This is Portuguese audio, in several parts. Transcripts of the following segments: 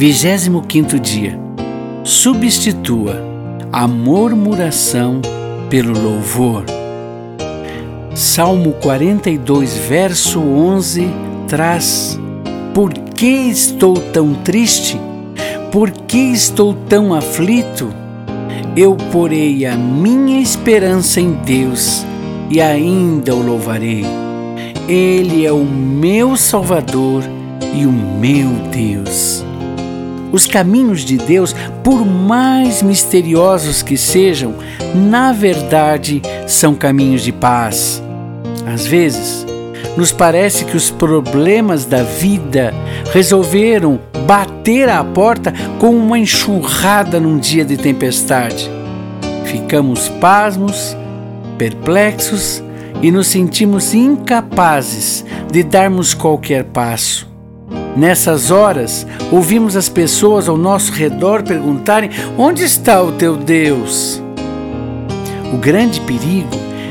25 dia. Substitua a murmuração pelo louvor. Salmo 42, verso 11 traz: Por que estou tão triste? Por que estou tão aflito? Eu porei a minha esperança em Deus e ainda o louvarei. Ele é o meu Salvador e o meu Deus. Os caminhos de Deus, por mais misteriosos que sejam, na verdade são caminhos de paz. Às vezes, nos parece que os problemas da vida resolveram bater à porta com uma enxurrada num dia de tempestade. Ficamos pasmos, perplexos e nos sentimos incapazes de darmos qualquer passo. Nessas horas, ouvimos as pessoas ao nosso redor perguntarem: Onde está o teu Deus? O grande perigo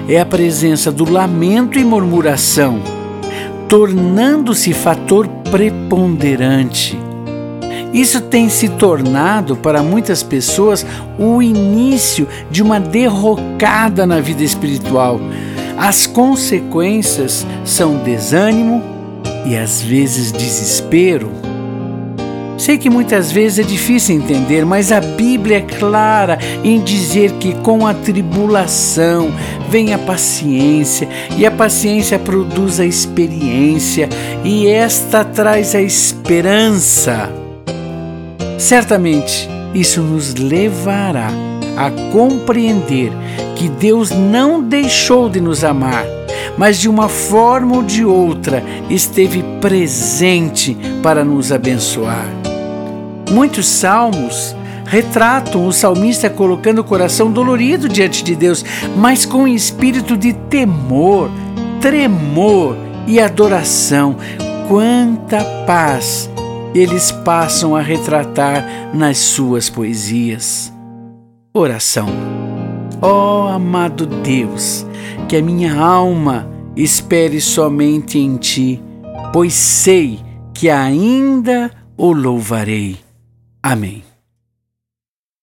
é a presença do lamento e murmuração, tornando-se fator preponderante. Isso tem se tornado para muitas pessoas o início de uma derrocada na vida espiritual. As consequências são desânimo, e às vezes desespero. Sei que muitas vezes é difícil entender, mas a Bíblia é clara em dizer que com a tribulação vem a paciência, e a paciência produz a experiência, e esta traz a esperança. Certamente isso nos levará a compreender que Deus não deixou de nos amar mas de uma forma ou de outra esteve presente para nos abençoar. Muitos salmos retratam o salmista colocando o coração dolorido diante de Deus, mas com espírito de temor, tremor e adoração. Quanta paz eles passam a retratar nas suas poesias. Oração. Ó oh, amado Deus, que a minha alma espere somente em ti, pois sei que ainda o louvarei. Amém.